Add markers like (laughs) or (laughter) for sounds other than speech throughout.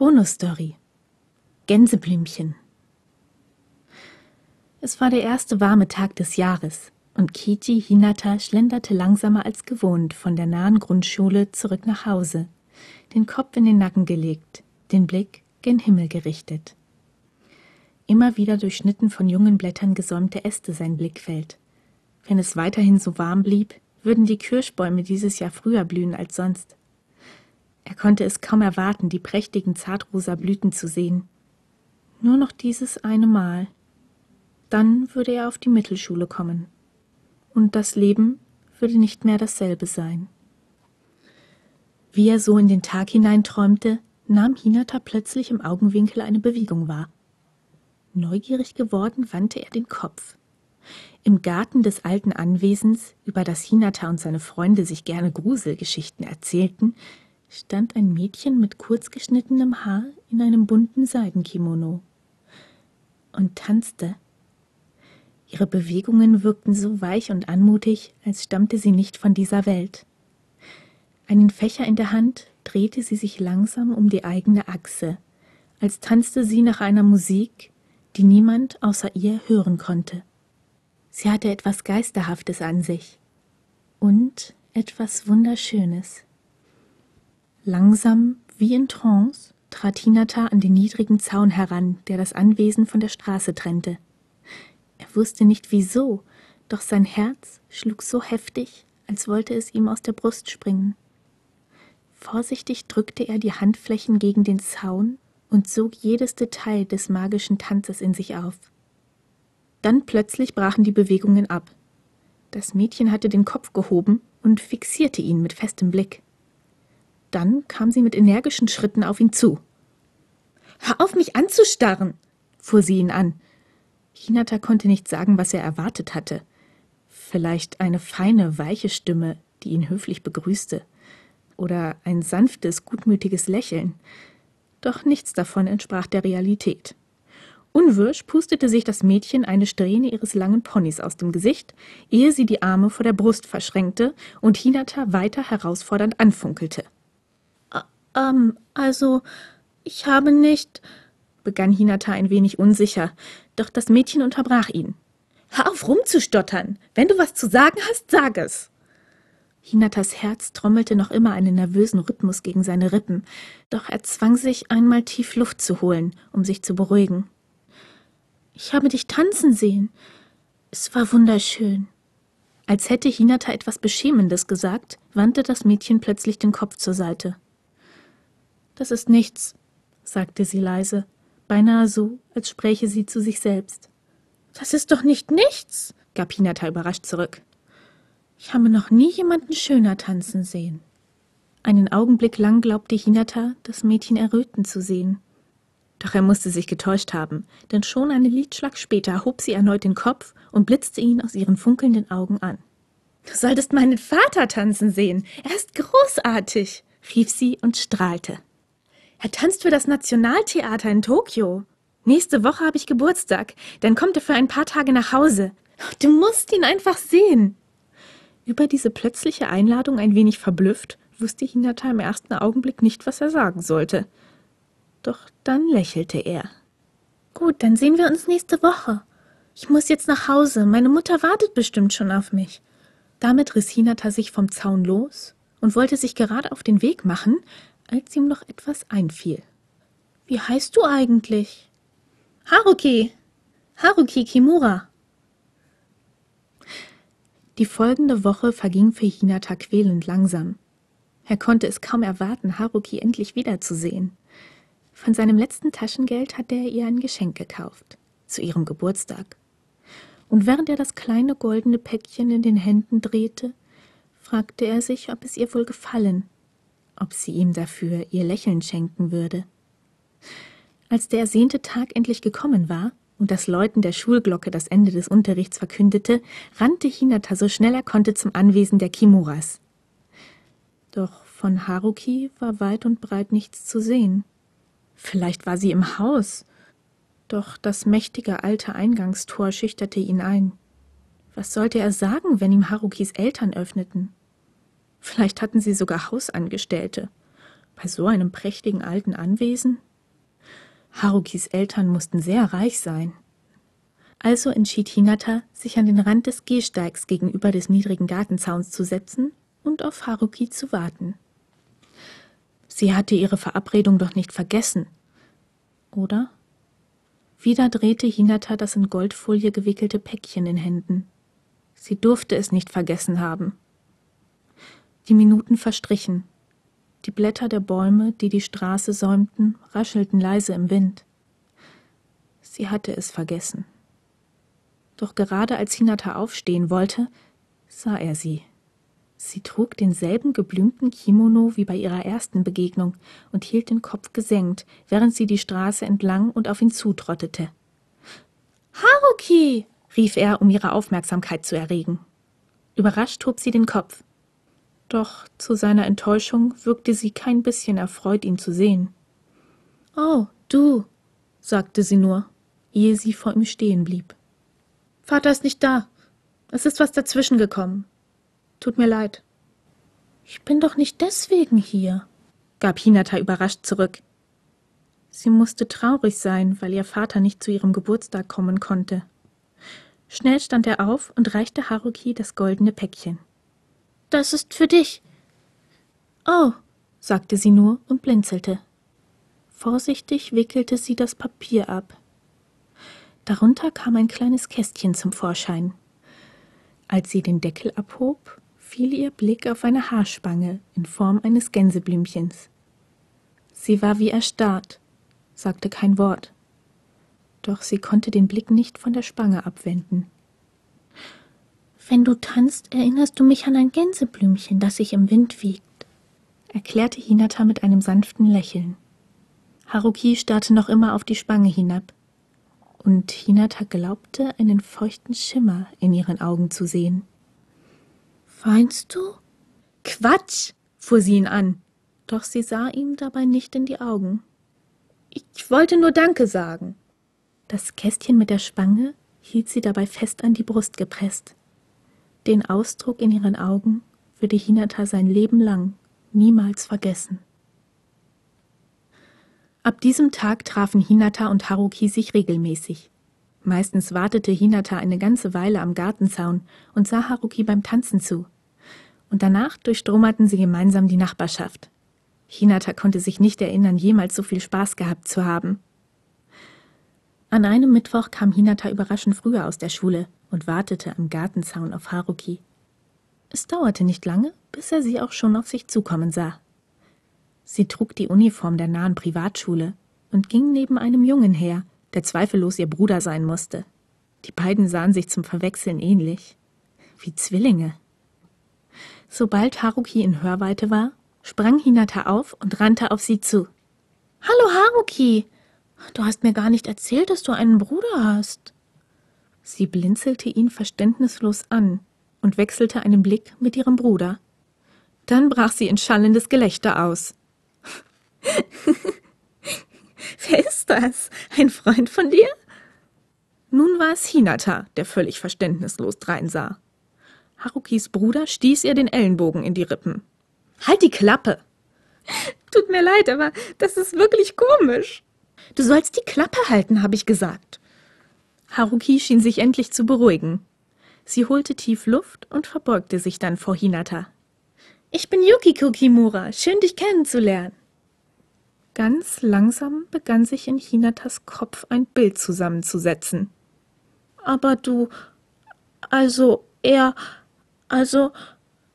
Bonusstory Gänseblümchen Es war der erste warme Tag des Jahres und Kichi Hinata schlenderte langsamer als gewohnt von der nahen Grundschule zurück nach Hause, den Kopf in den Nacken gelegt, den Blick gen Himmel gerichtet. Immer wieder durchschnitten von jungen Blättern gesäumte Äste sein Blickfeld. Wenn es weiterhin so warm blieb, würden die Kirschbäume dieses Jahr früher blühen als sonst. Er konnte es kaum erwarten, die prächtigen zartrosa Blüten zu sehen. Nur noch dieses eine Mal. Dann würde er auf die Mittelschule kommen. Und das Leben würde nicht mehr dasselbe sein. Wie er so in den Tag hineinträumte, nahm Hinata plötzlich im Augenwinkel eine Bewegung wahr. Neugierig geworden wandte er den Kopf. Im Garten des alten Anwesens, über das Hinata und seine Freunde sich gerne Gruselgeschichten erzählten, stand ein Mädchen mit kurz geschnittenem Haar in einem bunten Seidenkimono und tanzte. Ihre Bewegungen wirkten so weich und anmutig, als stammte sie nicht von dieser Welt. Einen Fächer in der Hand drehte sie sich langsam um die eigene Achse, als tanzte sie nach einer Musik, die niemand außer ihr hören konnte. Sie hatte etwas Geisterhaftes an sich und etwas Wunderschönes. Langsam, wie in Trance, trat Hinata an den niedrigen Zaun heran, der das Anwesen von der Straße trennte. Er wusste nicht wieso, doch sein Herz schlug so heftig, als wollte es ihm aus der Brust springen. Vorsichtig drückte er die Handflächen gegen den Zaun und sog jedes Detail des magischen Tanzes in sich auf. Dann plötzlich brachen die Bewegungen ab. Das Mädchen hatte den Kopf gehoben und fixierte ihn mit festem Blick. Dann kam sie mit energischen Schritten auf ihn zu. Hör auf, mich anzustarren, fuhr sie ihn an. Hinata konnte nicht sagen, was er erwartet hatte. Vielleicht eine feine, weiche Stimme, die ihn höflich begrüßte, oder ein sanftes, gutmütiges Lächeln. Doch nichts davon entsprach der Realität. Unwirsch pustete sich das Mädchen eine Strähne ihres langen Ponys aus dem Gesicht, ehe sie die Arme vor der Brust verschränkte und Hinata weiter herausfordernd anfunkelte. Ähm, also, ich habe nicht, begann Hinata ein wenig unsicher, doch das Mädchen unterbrach ihn. Hör auf rumzustottern. Wenn du was zu sagen hast, sag es. Hinatas Herz trommelte noch immer einen nervösen Rhythmus gegen seine Rippen, doch er zwang sich, einmal tief Luft zu holen, um sich zu beruhigen. Ich habe dich tanzen sehen. Es war wunderschön. Als hätte Hinata etwas Beschämendes gesagt, wandte das Mädchen plötzlich den Kopf zur Seite. Das ist nichts, sagte sie leise, beinahe so, als spräche sie zu sich selbst. Das ist doch nicht nichts, gab Hinata überrascht zurück. Ich habe noch nie jemanden schöner tanzen sehen. Einen Augenblick lang glaubte Hinata, das Mädchen erröten zu sehen. Doch er musste sich getäuscht haben, denn schon einen Liedschlag später hob sie erneut den Kopf und blitzte ihn aus ihren funkelnden Augen an. Du solltest meinen Vater tanzen sehen. Er ist großartig, rief sie und strahlte. Er tanzt für das Nationaltheater in Tokio. Nächste Woche habe ich Geburtstag. Dann kommt er für ein paar Tage nach Hause. Du musst ihn einfach sehen. Über diese plötzliche Einladung ein wenig verblüfft, wusste Hinata im ersten Augenblick nicht, was er sagen sollte. Doch dann lächelte er. Gut, dann sehen wir uns nächste Woche. Ich muss jetzt nach Hause. Meine Mutter wartet bestimmt schon auf mich. Damit riss Hinata sich vom Zaun los und wollte sich gerade auf den Weg machen, als ihm noch etwas einfiel. Wie heißt du eigentlich? Haruki. Haruki Kimura. Die folgende Woche verging für Hinata quälend langsam. Er konnte es kaum erwarten, Haruki endlich wiederzusehen. Von seinem letzten Taschengeld hatte er ihr ein Geschenk gekauft, zu ihrem Geburtstag. Und während er das kleine goldene Päckchen in den Händen drehte, fragte er sich, ob es ihr wohl gefallen ob sie ihm dafür ihr Lächeln schenken würde. Als der ersehnte Tag endlich gekommen war und das Läuten der Schulglocke das Ende des Unterrichts verkündete, rannte Hinata so schnell er konnte zum Anwesen der Kimuras. Doch von Haruki war weit und breit nichts zu sehen. Vielleicht war sie im Haus, doch das mächtige alte Eingangstor schüchterte ihn ein. Was sollte er sagen, wenn ihm Harukis Eltern öffneten? Vielleicht hatten sie sogar Hausangestellte. Bei so einem prächtigen alten Anwesen Harukis Eltern mussten sehr reich sein. Also entschied Hinata, sich an den Rand des Gehsteigs gegenüber des niedrigen Gartenzauns zu setzen und auf Haruki zu warten. Sie hatte ihre Verabredung doch nicht vergessen, oder? Wieder drehte Hinata das in Goldfolie gewickelte Päckchen in Händen. Sie durfte es nicht vergessen haben. Die Minuten verstrichen. Die Blätter der Bäume, die die Straße säumten, raschelten leise im Wind. Sie hatte es vergessen. Doch gerade als Hinata aufstehen wollte, sah er sie. Sie trug denselben geblümten Kimono wie bei ihrer ersten Begegnung und hielt den Kopf gesenkt, während sie die Straße entlang und auf ihn zutrottete. Haruki! rief er, um ihre Aufmerksamkeit zu erregen. Überrascht hob sie den Kopf. Doch zu seiner Enttäuschung wirkte sie kein bisschen erfreut, ihn zu sehen. Oh, du, sagte sie nur, ehe sie vor ihm stehen blieb. Vater ist nicht da. Es ist was dazwischen gekommen. Tut mir leid. Ich bin doch nicht deswegen hier, gab Hinata überrascht zurück. Sie musste traurig sein, weil ihr Vater nicht zu ihrem Geburtstag kommen konnte. Schnell stand er auf und reichte Haruki das goldene Päckchen. Das ist für dich. Oh, sagte sie nur und blinzelte. Vorsichtig wickelte sie das Papier ab. Darunter kam ein kleines Kästchen zum Vorschein. Als sie den Deckel abhob, fiel ihr Blick auf eine Haarspange in Form eines Gänseblümchens. Sie war wie erstarrt, sagte kein Wort. Doch sie konnte den Blick nicht von der Spange abwenden. Wenn du tanzt, erinnerst du mich an ein Gänseblümchen, das sich im Wind wiegt, erklärte Hinata mit einem sanften Lächeln. Haruki starrte noch immer auf die Spange hinab, und Hinata glaubte, einen feuchten Schimmer in ihren Augen zu sehen. Weinst du? Quatsch, fuhr sie ihn an, doch sie sah ihm dabei nicht in die Augen. Ich wollte nur Danke sagen. Das Kästchen mit der Spange hielt sie dabei fest an die Brust gepresst. Den Ausdruck in ihren Augen würde Hinata sein Leben lang niemals vergessen. Ab diesem Tag trafen Hinata und Haruki sich regelmäßig. Meistens wartete Hinata eine ganze Weile am Gartenzaun und sah Haruki beim Tanzen zu. Und danach durchstrommerten sie gemeinsam die Nachbarschaft. Hinata konnte sich nicht erinnern, jemals so viel Spaß gehabt zu haben. An einem Mittwoch kam Hinata überraschend früher aus der Schule und wartete am Gartenzaun auf Haruki. Es dauerte nicht lange, bis er sie auch schon auf sich zukommen sah. Sie trug die Uniform der nahen Privatschule und ging neben einem Jungen her, der zweifellos ihr Bruder sein musste. Die beiden sahen sich zum Verwechseln ähnlich. Wie Zwillinge. Sobald Haruki in Hörweite war, sprang Hinata auf und rannte auf sie zu. Hallo Haruki! Du hast mir gar nicht erzählt, dass du einen Bruder hast. Sie blinzelte ihn verständnislos an und wechselte einen Blick mit ihrem Bruder. Dann brach sie in schallendes Gelächter aus. (laughs) Wer ist das? Ein Freund von dir? Nun war es Hinata, der völlig verständnislos dreinsah. Harukis Bruder stieß ihr den Ellenbogen in die Rippen. Halt die Klappe! Tut mir leid, aber das ist wirklich komisch. Du sollst die Klappe halten, habe ich gesagt. Haruki schien sich endlich zu beruhigen. Sie holte tief Luft und verbeugte sich dann vor Hinata. Ich bin Yukiko Kimura. Schön, dich kennenzulernen. Ganz langsam begann sich in Hinatas Kopf ein Bild zusammenzusetzen. Aber du. Also, er. Also.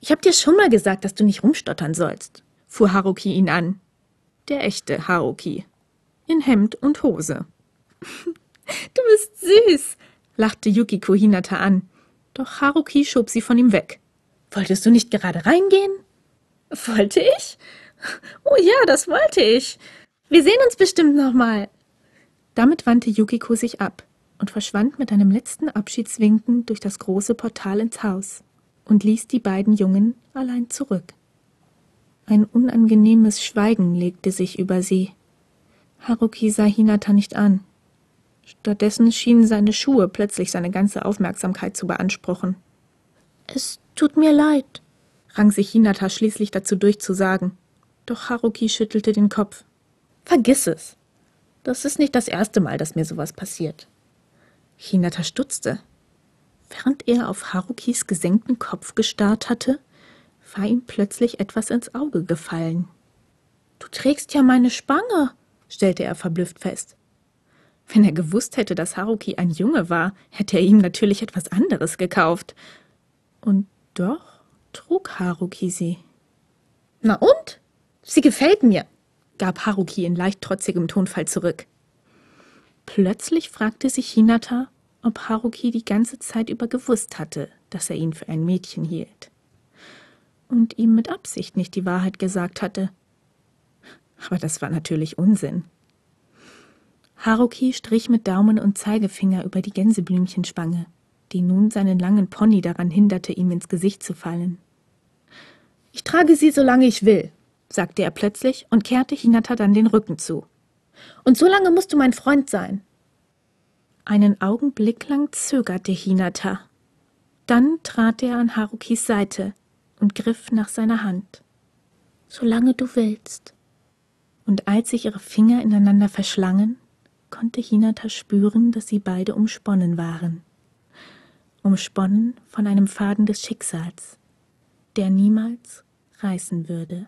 Ich hab dir schon mal gesagt, dass du nicht rumstottern sollst, fuhr Haruki ihn an. Der echte Haruki. In Hemd und Hose. Du bist süß, lachte Yukiko Hinata an. Doch Haruki schob sie von ihm weg. Wolltest du nicht gerade reingehen? Wollte ich? Oh ja, das wollte ich. Wir sehen uns bestimmt nochmal. Damit wandte Yukiko sich ab und verschwand mit einem letzten Abschiedswinken durch das große Portal ins Haus und ließ die beiden Jungen allein zurück. Ein unangenehmes Schweigen legte sich über sie. Haruki sah Hinata nicht an. Stattdessen schienen seine Schuhe plötzlich seine ganze Aufmerksamkeit zu beanspruchen. Es tut mir leid, rang sich Hinata schließlich dazu durch zu sagen. Doch Haruki schüttelte den Kopf. Vergiss es. Das ist nicht das erste Mal, dass mir sowas passiert. Hinata stutzte. Während er auf Harukis gesenkten Kopf gestarrt hatte, war ihm plötzlich etwas ins Auge gefallen. Du trägst ja meine Spange, stellte er verblüfft fest. Wenn er gewusst hätte, dass Haruki ein Junge war, hätte er ihm natürlich etwas anderes gekauft. Und doch trug Haruki sie. Na und? Sie gefällt mir, gab Haruki in leicht trotzigem Tonfall zurück. Plötzlich fragte sich Hinata, ob Haruki die ganze Zeit über gewusst hatte, dass er ihn für ein Mädchen hielt. Und ihm mit Absicht nicht die Wahrheit gesagt hatte. Aber das war natürlich Unsinn. Haruki strich mit Daumen und Zeigefinger über die Gänseblümchenspange, die nun seinen langen Pony daran hinderte, ihm ins Gesicht zu fallen. Ich trage sie, solange ich will, sagte er plötzlich und kehrte Hinata dann den Rücken zu. Und so lange musst du mein Freund sein. Einen Augenblick lang zögerte Hinata. Dann trat er an Harukis Seite und griff nach seiner Hand. Solange du willst. Und als sich ihre Finger ineinander verschlangen, konnte Hinata spüren, dass sie beide umsponnen waren. Umsponnen von einem Faden des Schicksals, der niemals reißen würde.